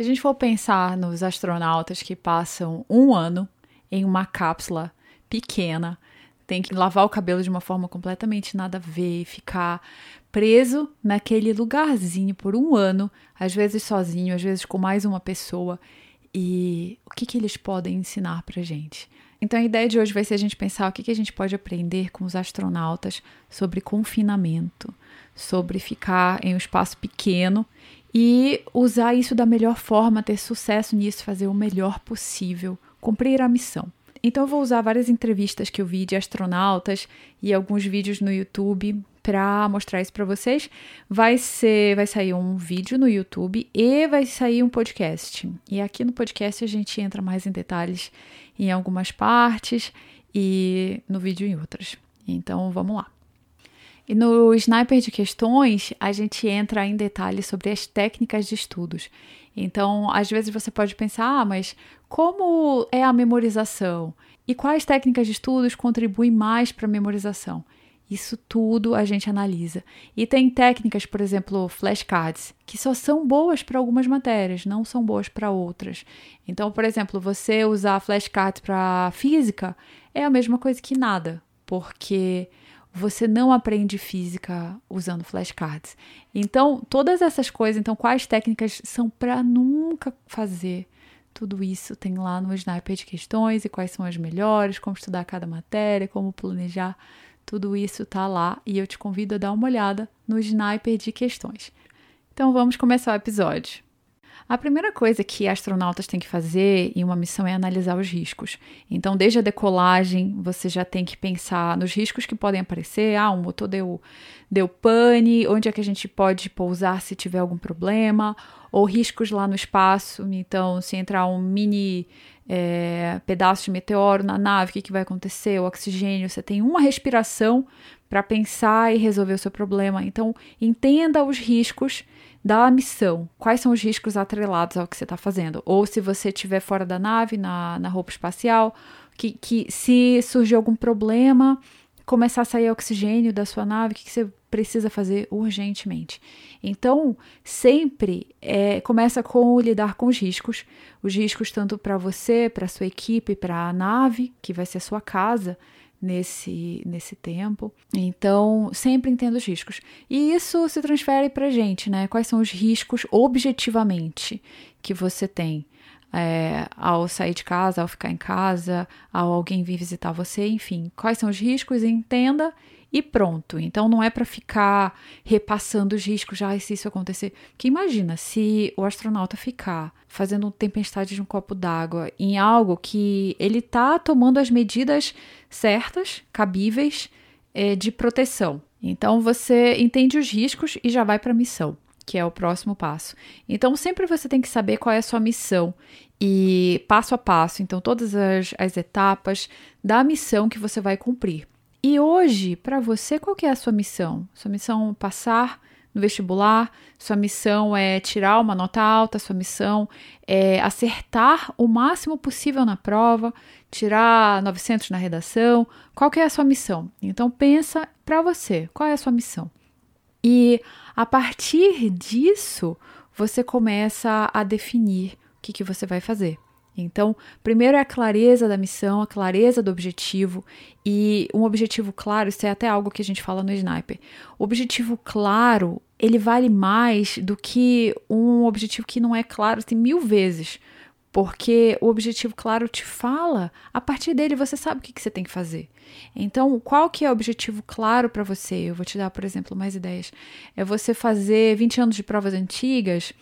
Se a gente for pensar nos astronautas que passam um ano em uma cápsula pequena, tem que lavar o cabelo de uma forma completamente nada a ver, ficar preso naquele lugarzinho por um ano, às vezes sozinho, às vezes com mais uma pessoa. E o que, que eles podem ensinar pra gente? Então a ideia de hoje vai ser a gente pensar o que, que a gente pode aprender com os astronautas sobre confinamento, sobre ficar em um espaço pequeno e usar isso da melhor forma, ter sucesso nisso, fazer o melhor possível, cumprir a missão. Então eu vou usar várias entrevistas que eu vi de astronautas e alguns vídeos no YouTube para mostrar isso para vocês. Vai ser, vai sair um vídeo no YouTube e vai sair um podcast. E aqui no podcast a gente entra mais em detalhes em algumas partes e no vídeo em outras. Então vamos lá. E no Sniper de Questões, a gente entra em detalhes sobre as técnicas de estudos. Então, às vezes você pode pensar, ah, mas como é a memorização? E quais técnicas de estudos contribuem mais para a memorização? Isso tudo a gente analisa. E tem técnicas, por exemplo, flashcards, que só são boas para algumas matérias, não são boas para outras. Então, por exemplo, você usar flashcards para física é a mesma coisa que nada, porque você não aprende física usando flashcards. Então, todas essas coisas, então quais técnicas são para nunca fazer? Tudo isso tem lá no Sniper de questões e quais são as melhores, como estudar cada matéria, como planejar tudo isso tá lá e eu te convido a dar uma olhada no Sniper de questões. Então vamos começar o episódio. A primeira coisa que astronautas têm que fazer em uma missão é analisar os riscos. Então, desde a decolagem, você já tem que pensar nos riscos que podem aparecer. Ah, o motor deu, deu pane, onde é que a gente pode pousar se tiver algum problema, ou riscos lá no espaço. Então, se entrar um mini é, pedaço de meteoro na nave, o que, que vai acontecer? O oxigênio, você tem uma respiração para pensar e resolver o seu problema. Então, entenda os riscos da missão. Quais são os riscos atrelados ao que você está fazendo? Ou se você estiver fora da nave, na, na roupa espacial, que, que se surgir algum problema, começar a sair oxigênio da sua nave, o que, que você precisa fazer urgentemente. Então, sempre é, começa com lidar com os riscos, os riscos tanto para você, para sua equipe, para a nave, que vai ser a sua casa nesse, nesse tempo. Então, sempre entenda os riscos. E isso se transfere para gente, né? Quais são os riscos objetivamente que você tem? É, ao sair de casa, ao ficar em casa, ao alguém vir visitar você, enfim, quais são os riscos, entenda e pronto. Então não é para ficar repassando os riscos, já se isso acontecer. Porque imagina se o astronauta ficar fazendo tempestade de um copo d'água em algo que ele tá tomando as medidas certas, cabíveis é, de proteção. Então você entende os riscos e já vai para a missão, que é o próximo passo. Então sempre você tem que saber qual é a sua missão e passo a passo, então todas as, as etapas da missão que você vai cumprir. E hoje, para você, qual que é a sua missão? Sua missão é passar no vestibular, sua missão é tirar uma nota alta, sua missão é acertar o máximo possível na prova, tirar 900 na redação. Qual que é a sua missão? Então pensa para você, qual é a sua missão? E a partir disso, você começa a definir o que, que você vai fazer. Então, primeiro é a clareza da missão, a clareza do objetivo e um objetivo claro, isso é até algo que a gente fala no Sniper. O objetivo claro, ele vale mais do que um objetivo que não é claro, tem mil vezes. Porque o objetivo claro te fala, a partir dele você sabe o que, que você tem que fazer. Então, qual que é o objetivo claro para você? Eu vou te dar, por exemplo, mais ideias. É você fazer 20 anos de provas antigas,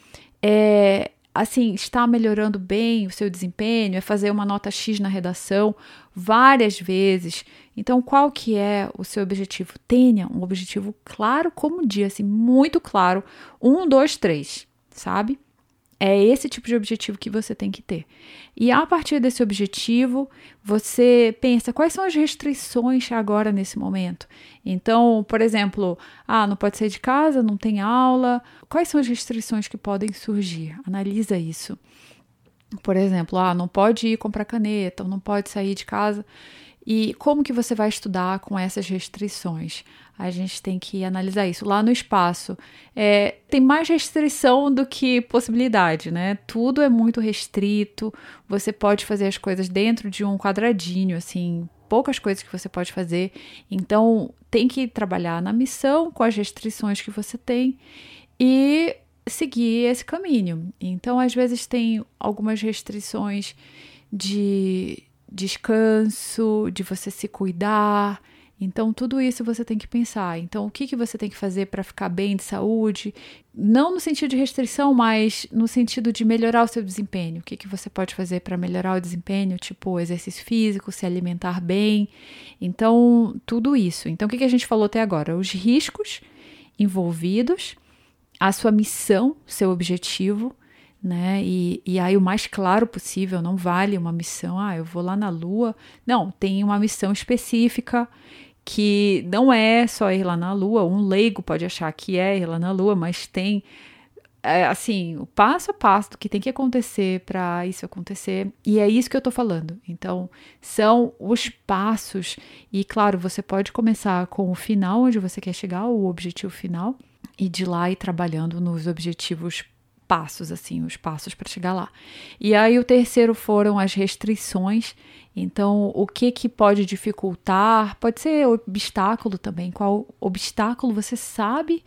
é, assim, está melhorando bem o seu desempenho, é fazer uma nota X na redação várias vezes. Então, qual que é o seu objetivo? Tenha um objetivo claro como dia, assim, muito claro. Um, dois, três, sabe? É esse tipo de objetivo que você tem que ter. E a partir desse objetivo, você pensa quais são as restrições agora nesse momento. Então, por exemplo, ah, não pode sair de casa, não tem aula. Quais são as restrições que podem surgir? Analisa isso. Por exemplo, ah, não pode ir comprar caneta, não pode sair de casa. E como que você vai estudar com essas restrições? A gente tem que analisar isso. Lá no espaço, é, tem mais restrição do que possibilidade, né? Tudo é muito restrito. Você pode fazer as coisas dentro de um quadradinho, assim, poucas coisas que você pode fazer. Então, tem que trabalhar na missão com as restrições que você tem e seguir esse caminho. Então, às vezes, tem algumas restrições de descanso, de você se cuidar. Então, tudo isso você tem que pensar. Então, o que, que você tem que fazer para ficar bem de saúde? Não no sentido de restrição, mas no sentido de melhorar o seu desempenho. O que, que você pode fazer para melhorar o desempenho? Tipo, exercício físico, se alimentar bem. Então, tudo isso. Então, o que, que a gente falou até agora? Os riscos envolvidos, a sua missão, seu objetivo né? E, e aí o mais claro possível, não vale uma missão, ah, eu vou lá na Lua. Não, tem uma missão específica que não é só ir lá na Lua. Um leigo pode achar que é ir lá na Lua, mas tem é, assim, o passo a passo do que tem que acontecer para isso acontecer. E é isso que eu tô falando. Então, são os passos. E claro, você pode começar com o final, onde você quer chegar, o objetivo final, e de lá ir trabalhando nos objetivos passos, assim, os passos para chegar lá. E aí o terceiro foram as restrições. Então, o que que pode dificultar? Pode ser obstáculo também. Qual obstáculo você sabe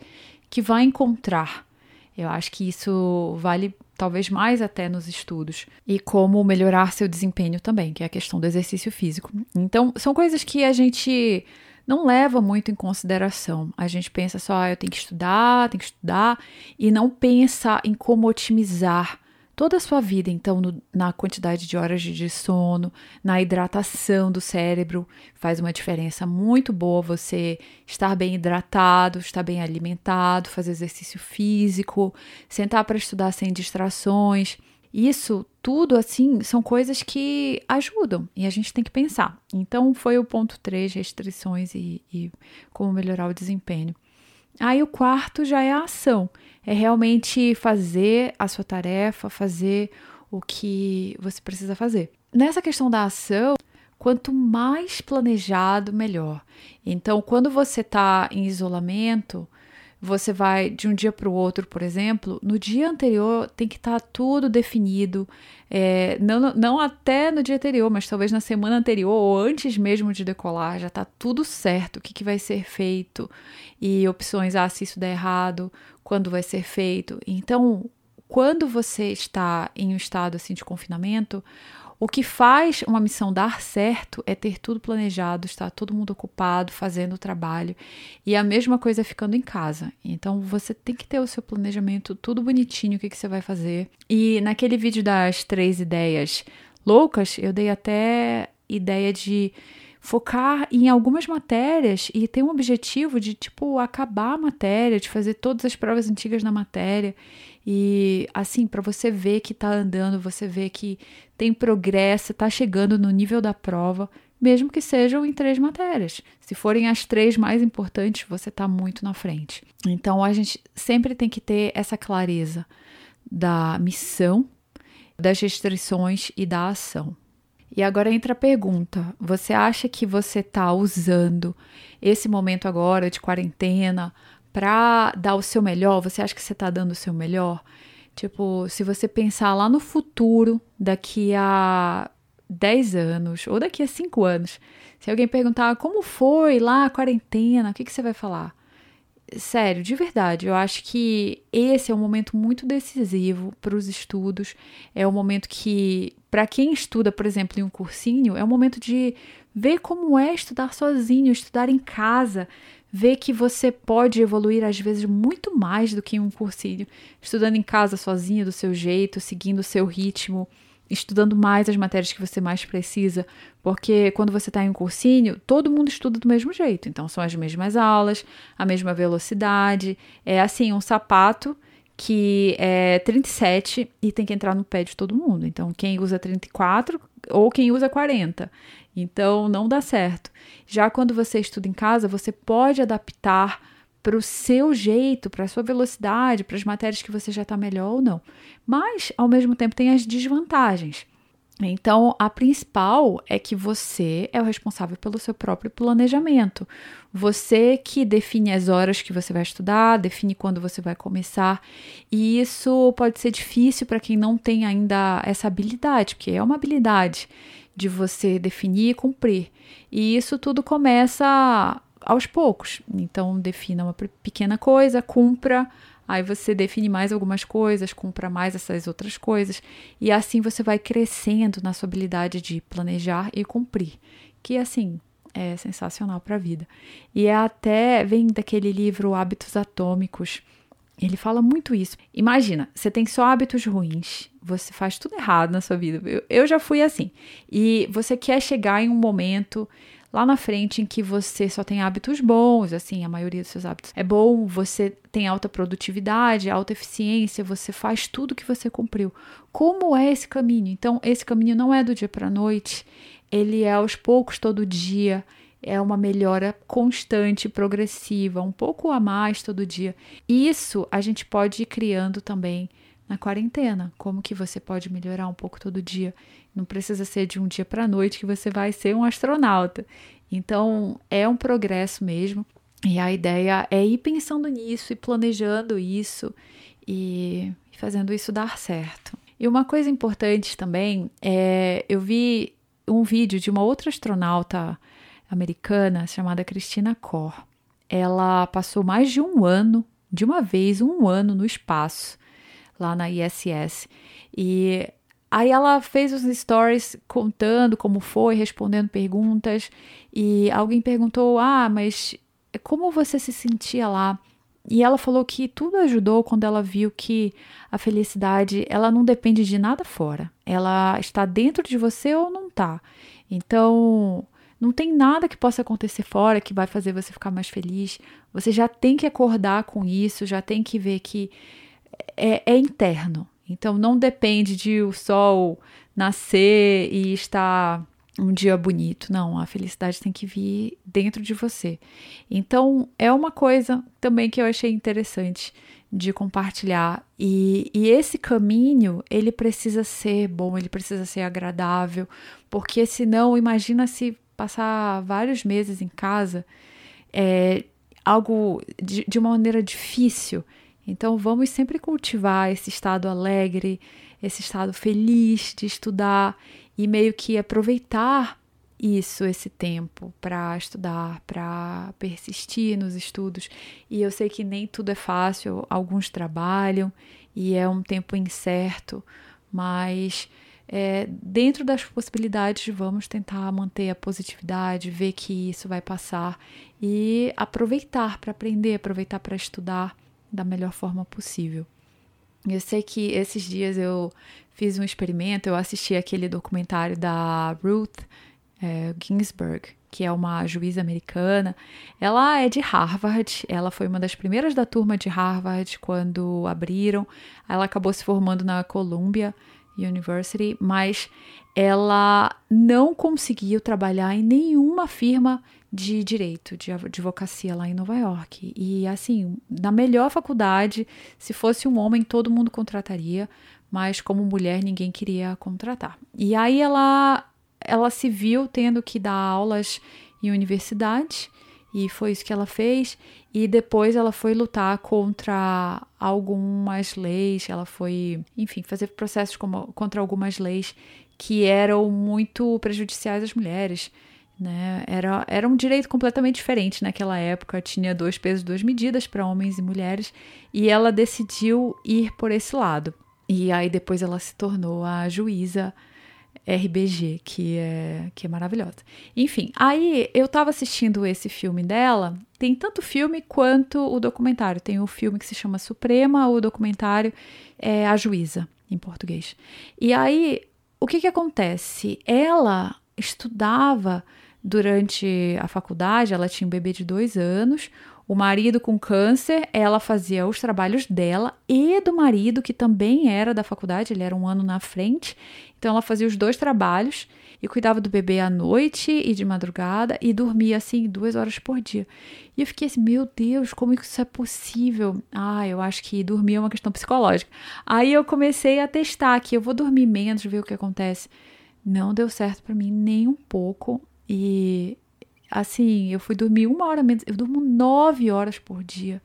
que vai encontrar? Eu acho que isso vale talvez mais até nos estudos. E como melhorar seu desempenho também, que é a questão do exercício físico. Então, são coisas que a gente não leva muito em consideração. A gente pensa só, ah, eu tenho que estudar, tenho que estudar, e não pensa em como otimizar toda a sua vida, então, no, na quantidade de horas de sono, na hidratação do cérebro, faz uma diferença muito boa você estar bem hidratado, estar bem alimentado, fazer exercício físico, sentar para estudar sem distrações. Isso tudo, assim, são coisas que ajudam e a gente tem que pensar. Então, foi o ponto 3, restrições e, e como melhorar o desempenho. Aí, o quarto já é a ação, é realmente fazer a sua tarefa, fazer o que você precisa fazer. Nessa questão da ação, quanto mais planejado, melhor. Então, quando você está em isolamento, você vai de um dia para o outro, por exemplo, no dia anterior tem que estar tá tudo definido, é, não, não até no dia anterior, mas talvez na semana anterior ou antes mesmo de decolar, já está tudo certo, o que, que vai ser feito e opções, ah, se isso der errado, quando vai ser feito. Então, quando você está em um estado assim de confinamento, o que faz uma missão dar certo é ter tudo planejado, estar todo mundo ocupado, fazendo o trabalho. E a mesma coisa ficando em casa. Então você tem que ter o seu planejamento tudo bonitinho, o que, que você vai fazer. E naquele vídeo das três ideias loucas, eu dei até ideia de focar em algumas matérias e ter um objetivo de tipo acabar a matéria, de fazer todas as provas antigas na matéria e assim, para você ver que tá andando, você ver que tem progresso, tá chegando no nível da prova, mesmo que sejam em três matérias. Se forem as três mais importantes, você tá muito na frente. Então a gente sempre tem que ter essa clareza da missão, das restrições e da ação. E agora entra a pergunta: você acha que você está usando esse momento agora de quarentena para dar o seu melhor? Você acha que você está dando o seu melhor? Tipo, se você pensar lá no futuro, daqui a 10 anos ou daqui a 5 anos, se alguém perguntar como foi lá a quarentena, o que, que você vai falar? Sério, de verdade, eu acho que esse é um momento muito decisivo para os estudos. É um momento que, para quem estuda, por exemplo, em um cursinho, é um momento de ver como é estudar sozinho, estudar em casa, ver que você pode evoluir às vezes muito mais do que em um cursinho, estudando em casa sozinho, do seu jeito, seguindo o seu ritmo, estudando mais as matérias que você mais precisa, porque quando você está em um cursinho, todo mundo estuda do mesmo jeito, então são as mesmas aulas, a mesma velocidade, é assim, um sapato que é 37 e tem que entrar no pé de todo mundo. Então, quem usa 34 ou quem usa 40. Então, não dá certo. Já quando você estuda em casa, você pode adaptar para o seu jeito, para a sua velocidade, para as matérias que você já está melhor ou não. Mas, ao mesmo tempo, tem as desvantagens. Então, a principal é que você é o responsável pelo seu próprio planejamento. Você que define as horas que você vai estudar, define quando você vai começar. E isso pode ser difícil para quem não tem ainda essa habilidade, porque é uma habilidade de você definir e cumprir. E isso tudo começa aos poucos. Então, defina uma pequena coisa, cumpra Aí você define mais algumas coisas, cumpra mais essas outras coisas, e assim você vai crescendo na sua habilidade de planejar e cumprir, que assim é sensacional para a vida. E é até vem daquele livro Hábitos Atômicos. Ele fala muito isso. Imagina, você tem só hábitos ruins, você faz tudo errado na sua vida. Eu, eu já fui assim. E você quer chegar em um momento lá na frente em que você só tem hábitos bons, assim, a maioria dos seus hábitos é bom, você tem alta produtividade, alta eficiência, você faz tudo que você cumpriu. Como é esse caminho? Então, esse caminho não é do dia para a noite, ele é aos poucos todo dia, é uma melhora constante, progressiva, um pouco a mais todo dia. Isso a gente pode ir criando também na quarentena. Como que você pode melhorar um pouco todo dia? Não precisa ser de um dia para a noite que você vai ser um astronauta. Então, é um progresso mesmo. E a ideia é ir pensando nisso e planejando isso e fazendo isso dar certo. E uma coisa importante também é eu vi um vídeo de uma outra astronauta americana chamada Christina Kor. Ela passou mais de um ano, de uma vez, um ano no espaço, lá na ISS. E Aí ela fez os stories contando como foi, respondendo perguntas, e alguém perguntou: "Ah, mas como você se sentia lá?" E ela falou que tudo ajudou quando ela viu que a felicidade, ela não depende de nada fora. Ela está dentro de você ou não está. Então, não tem nada que possa acontecer fora que vai fazer você ficar mais feliz. Você já tem que acordar com isso, já tem que ver que é, é interno. Então não depende de o sol nascer e estar um dia bonito. Não, a felicidade tem que vir dentro de você. Então é uma coisa também que eu achei interessante de compartilhar. E, e esse caminho ele precisa ser bom, ele precisa ser agradável, porque senão imagina se passar vários meses em casa é algo de, de uma maneira difícil então vamos sempre cultivar esse estado alegre, esse estado feliz de estudar e meio que aproveitar isso, esse tempo para estudar, para persistir nos estudos. E eu sei que nem tudo é fácil, alguns trabalham e é um tempo incerto, mas é, dentro das possibilidades, vamos tentar manter a positividade, ver que isso vai passar e aproveitar para aprender, aproveitar para estudar da melhor forma possível. Eu sei que esses dias eu fiz um experimento, eu assisti aquele documentário da Ruth é, Ginsburg, que é uma juíza americana. Ela é de Harvard, ela foi uma das primeiras da turma de Harvard quando abriram. Ela acabou se formando na Columbia University, mas ela não conseguiu trabalhar em nenhuma firma de direito, de advocacia lá em Nova York. E assim, na melhor faculdade, se fosse um homem, todo mundo contrataria, mas como mulher ninguém queria contratar. E aí ela ela se viu tendo que dar aulas em universidade e foi isso que ela fez. E depois ela foi lutar contra algumas leis, ela foi, enfim, fazer processos como, contra algumas leis que eram muito prejudiciais às mulheres. Né? Era, era um direito completamente diferente naquela época, tinha dois pesos, duas medidas para homens e mulheres, e ela decidiu ir por esse lado. E aí depois ela se tornou a juíza RBG, que é, que é maravilhosa. Enfim, aí eu estava assistindo esse filme dela, tem tanto filme quanto o documentário. Tem o filme que se chama Suprema, o documentário é A Juíza, em português. E aí, o que que acontece? Ela estudava Durante a faculdade, ela tinha um bebê de dois anos, o marido com câncer, ela fazia os trabalhos dela e do marido, que também era da faculdade, ele era um ano na frente. Então, ela fazia os dois trabalhos e cuidava do bebê à noite e de madrugada e dormia assim duas horas por dia. E eu fiquei assim, meu Deus, como isso é possível? Ah, eu acho que dormir é uma questão psicológica. Aí eu comecei a testar que eu vou dormir menos, ver o que acontece. Não deu certo para mim nem um pouco. E assim, eu fui dormir uma hora menos. Eu durmo nove horas por dia.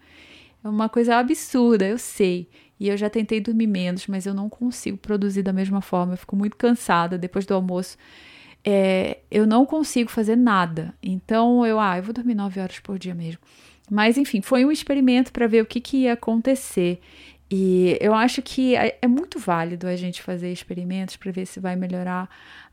É uma coisa absurda, eu sei. E eu já tentei dormir menos, mas eu não consigo produzir da mesma forma. Eu fico muito cansada depois do almoço. É, eu não consigo fazer nada. Então eu, ah, eu vou dormir nove horas por dia mesmo. Mas enfim, foi um experimento para ver o que, que ia acontecer. E eu acho que é, é muito válido a gente fazer experimentos para ver se vai melhorar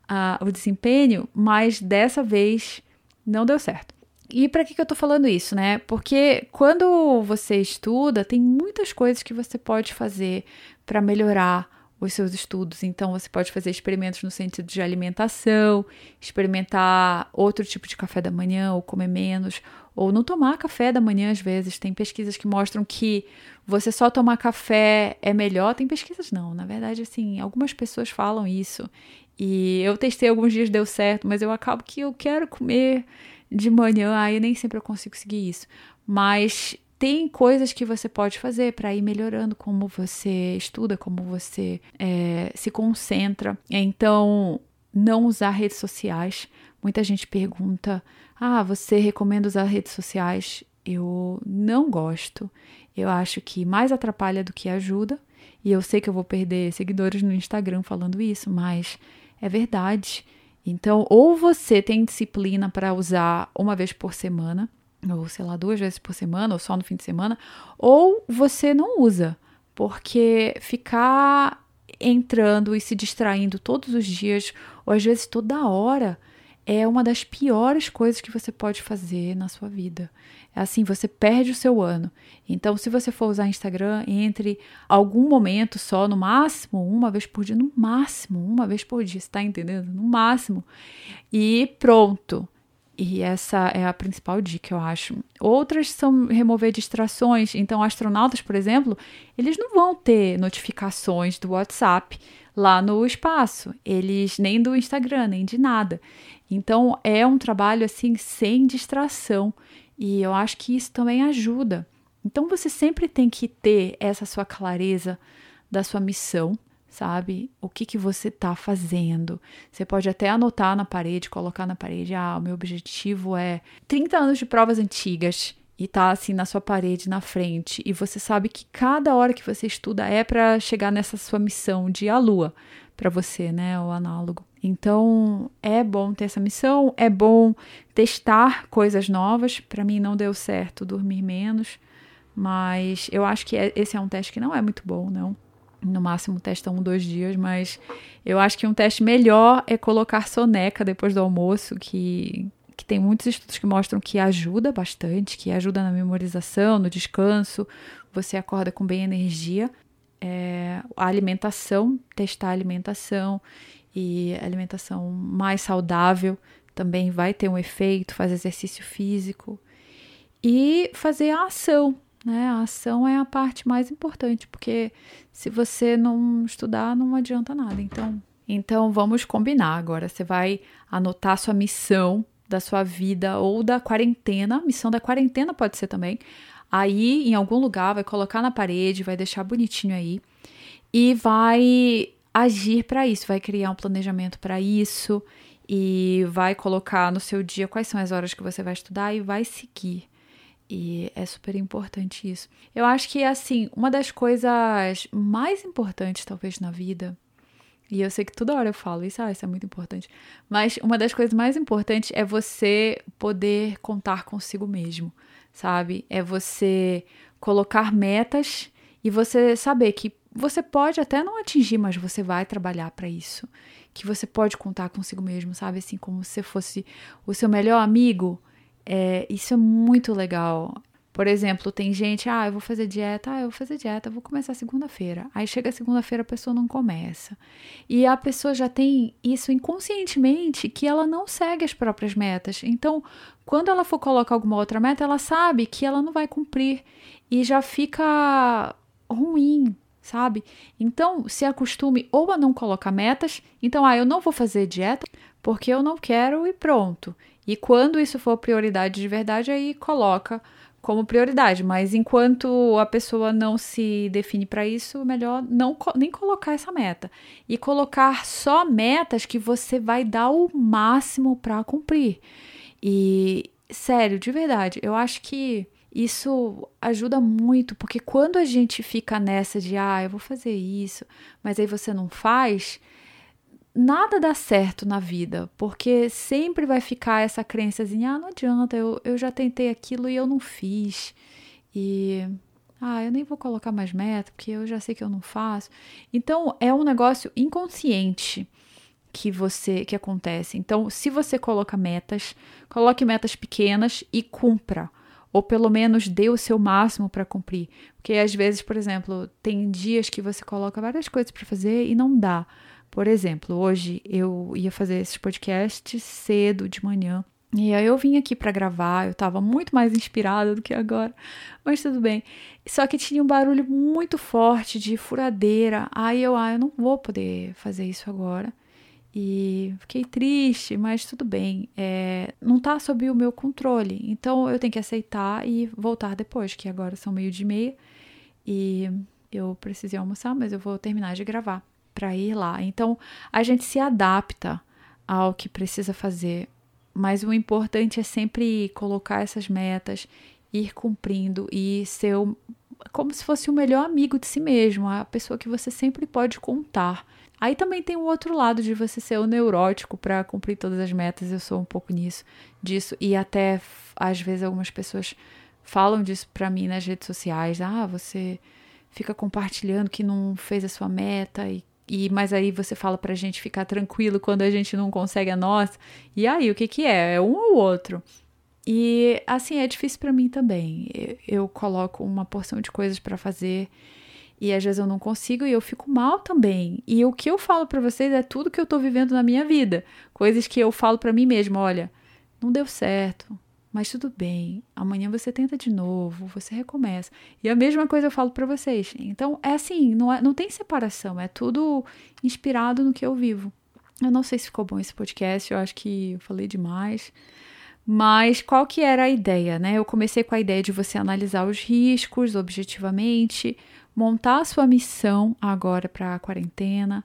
uh, o desempenho, mas dessa vez não deu certo. E para que, que eu tô falando isso, né? Porque quando você estuda, tem muitas coisas que você pode fazer para melhorar os seus estudos. Então, você pode fazer experimentos no sentido de alimentação, experimentar outro tipo de café da manhã, ou comer menos, ou não tomar café da manhã às vezes. Tem pesquisas que mostram que você só tomar café é melhor. Tem pesquisas não, na verdade, assim, algumas pessoas falam isso. E eu testei alguns dias, deu certo, mas eu acabo que eu quero comer de manhã, aí nem sempre eu consigo seguir isso. Mas tem coisas que você pode fazer para ir melhorando como você estuda, como você é, se concentra. Então, não usar redes sociais. Muita gente pergunta: ah, você recomenda usar redes sociais? Eu não gosto. Eu acho que mais atrapalha do que ajuda. E eu sei que eu vou perder seguidores no Instagram falando isso, mas é verdade. Então, ou você tem disciplina para usar uma vez por semana, ou sei lá, duas vezes por semana, ou só no fim de semana, ou você não usa, porque ficar entrando e se distraindo todos os dias, ou às vezes toda hora, é uma das piores coisas que você pode fazer na sua vida. É assim, você perde o seu ano. Então, se você for usar Instagram, entre algum momento só, no máximo, uma vez por dia, no máximo, uma vez por dia, você tá entendendo? No máximo. E pronto. E essa é a principal dica, eu acho. Outras são remover distrações. Então, astronautas, por exemplo, eles não vão ter notificações do WhatsApp lá no espaço, eles nem do Instagram, nem de nada. Então, é um trabalho assim sem distração. E eu acho que isso também ajuda. Então você sempre tem que ter essa sua clareza da sua missão, sabe? O que que você está fazendo. Você pode até anotar na parede, colocar na parede, ah, o meu objetivo é 30 anos de provas antigas e tá assim na sua parede na frente e você sabe que cada hora que você estuda é para chegar nessa sua missão de a lua para você, né, o análogo. Então, é bom ter essa missão, é bom testar coisas novas. Para mim não deu certo dormir menos, mas eu acho que é, esse é um teste que não é muito bom, não. No máximo testa um, dois dias, mas eu acho que um teste melhor é colocar soneca depois do almoço, que, que tem muitos estudos que mostram que ajuda bastante, que ajuda na memorização, no descanso, você acorda com bem energia. É, a alimentação, testar a alimentação e alimentação mais saudável também vai ter um efeito, fazer exercício físico e fazer a ação, né? A ação é a parte mais importante, porque se você não estudar, não adianta nada. Então, então vamos combinar agora. Você vai anotar sua missão da sua vida ou da quarentena, missão da quarentena pode ser também. Aí, em algum lugar, vai colocar na parede, vai deixar bonitinho aí e vai agir para isso, vai criar um planejamento para isso e vai colocar no seu dia quais são as horas que você vai estudar e vai seguir. E é super importante isso. Eu acho que, assim, uma das coisas mais importantes, talvez, na vida, e eu sei que toda hora eu falo isso, ah, isso é muito importante, mas uma das coisas mais importantes é você poder contar consigo mesmo, sabe? É você colocar metas e você saber que você pode até não atingir, mas você vai trabalhar para isso. Que você pode contar consigo mesmo, sabe? Assim como se fosse o seu melhor amigo. É, isso é muito legal. Por exemplo, tem gente, ah, eu vou fazer dieta, ah, eu vou fazer dieta, eu vou começar segunda-feira. Aí chega segunda-feira, a pessoa não começa. E a pessoa já tem isso inconscientemente que ela não segue as próprias metas. Então, quando ela for colocar alguma outra meta, ela sabe que ela não vai cumprir e já fica ruim, sabe? Então, se acostume ou a não colocar metas, então, ah, eu não vou fazer dieta porque eu não quero e pronto. E quando isso for prioridade de verdade, aí coloca como prioridade, mas enquanto a pessoa não se define para isso, melhor não nem colocar essa meta e colocar só metas que você vai dar o máximo para cumprir. E sério, de verdade, eu acho que isso ajuda muito, porque quando a gente fica nessa de ah, eu vou fazer isso, mas aí você não faz, nada dá certo na vida, porque sempre vai ficar essa crençazinha, ah, não adianta, eu, eu já tentei aquilo e eu não fiz. E ah, eu nem vou colocar mais meta, porque eu já sei que eu não faço. Então, é um negócio inconsciente que você que acontece. Então, se você coloca metas, coloque metas pequenas e cumpra, ou pelo menos dê o seu máximo para cumprir. Porque às vezes, por exemplo, tem dias que você coloca várias coisas para fazer e não dá. Por exemplo, hoje eu ia fazer esses podcasts cedo de manhã. E aí eu vim aqui para gravar, eu estava muito mais inspirada do que agora, mas tudo bem. Só que tinha um barulho muito forte de furadeira. Aí eu, ah, eu não vou poder fazer isso agora. E fiquei triste, mas tudo bem. É, não está sob o meu controle. Então eu tenho que aceitar e voltar depois, que agora são meio de meia. E eu precisei almoçar, mas eu vou terminar de gravar para ir lá. Então, a gente se adapta ao que precisa fazer, mas o importante é sempre colocar essas metas, ir cumprindo e ser o, como se fosse o melhor amigo de si mesmo, a pessoa que você sempre pode contar. Aí também tem o outro lado de você ser o neurótico para cumprir todas as metas. Eu sou um pouco nisso, disso e até às vezes algumas pessoas falam disso para mim nas redes sociais. Ah, você fica compartilhando que não fez a sua meta e e mas aí você fala pra gente ficar tranquilo quando a gente não consegue a nossa. E aí, o que que é? É um ou outro. E assim, é difícil para mim também. Eu, eu, coloco uma porção de coisas para fazer e às vezes eu não consigo e eu fico mal também. E o que eu falo para vocês é tudo que eu tô vivendo na minha vida, coisas que eu falo para mim mesma, olha, não deu certo, mas tudo bem, amanhã você tenta de novo, você recomeça. E a mesma coisa eu falo para vocês. Então, é assim, não, é, não tem separação, é tudo inspirado no que eu vivo. Eu não sei se ficou bom esse podcast, eu acho que eu falei demais. Mas qual que era a ideia, né? Eu comecei com a ideia de você analisar os riscos objetivamente, montar a sua missão agora para a quarentena,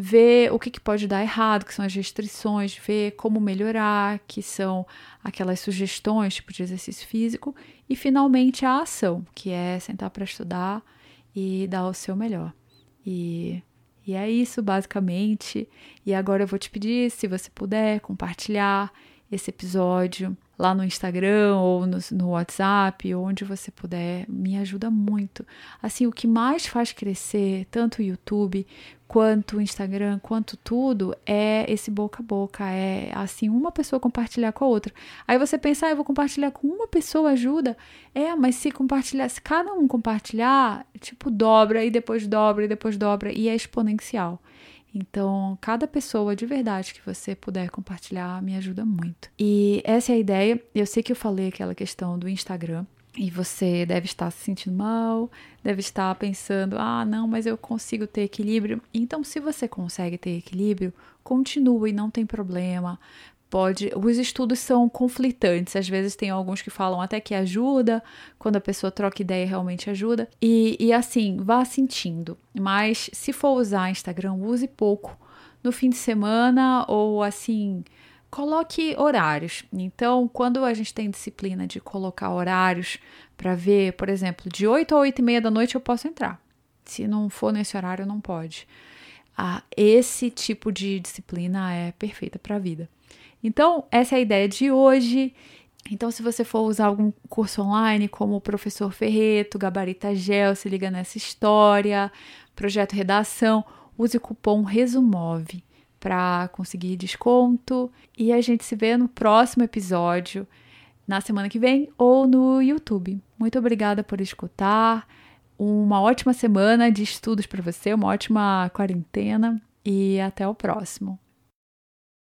ver o que, que, pode dar errado, que são as restrições, ver como melhorar, que são aquelas sugestões, tipo de exercício físico, e finalmente a ação, que é sentar para estudar e dar o seu melhor. E, e é isso, basicamente. E agora eu vou te pedir, se você puder, compartilhar esse episódio lá no Instagram ou no, no WhatsApp, onde você puder, me ajuda muito. Assim, o que mais faz crescer, tanto o YouTube quanto o Instagram, quanto tudo, é esse boca a boca, é assim, uma pessoa compartilhar com a outra. Aí você pensa, ah, eu vou compartilhar com uma pessoa, ajuda? É, mas se compartilhar, se cada um compartilhar, tipo, dobra e depois dobra e depois dobra e é exponencial. Então, cada pessoa de verdade que você puder compartilhar me ajuda muito. E essa é a ideia. Eu sei que eu falei aquela questão do Instagram, e você deve estar se sentindo mal, deve estar pensando: ah, não, mas eu consigo ter equilíbrio. Então, se você consegue ter equilíbrio, continue, não tem problema pode. Os estudos são conflitantes. Às vezes tem alguns que falam até que ajuda, quando a pessoa troca ideia realmente ajuda. E, e assim, vá sentindo. Mas se for usar Instagram, use pouco no fim de semana ou assim. Coloque horários. Então, quando a gente tem disciplina de colocar horários para ver, por exemplo, de 8 a 8 e meia da noite eu posso entrar. Se não for nesse horário, não pode. Ah, esse tipo de disciplina é perfeita para a vida. Então, essa é a ideia de hoje. Então, se você for usar algum curso online, como o Professor Ferreto, Gabarita Gel, se liga nessa história, projeto redação, use o cupom RESUMOVE para conseguir desconto. E a gente se vê no próximo episódio, na semana que vem, ou no YouTube. Muito obrigada por escutar. Uma ótima semana de estudos para você, uma ótima quarentena e até o próximo.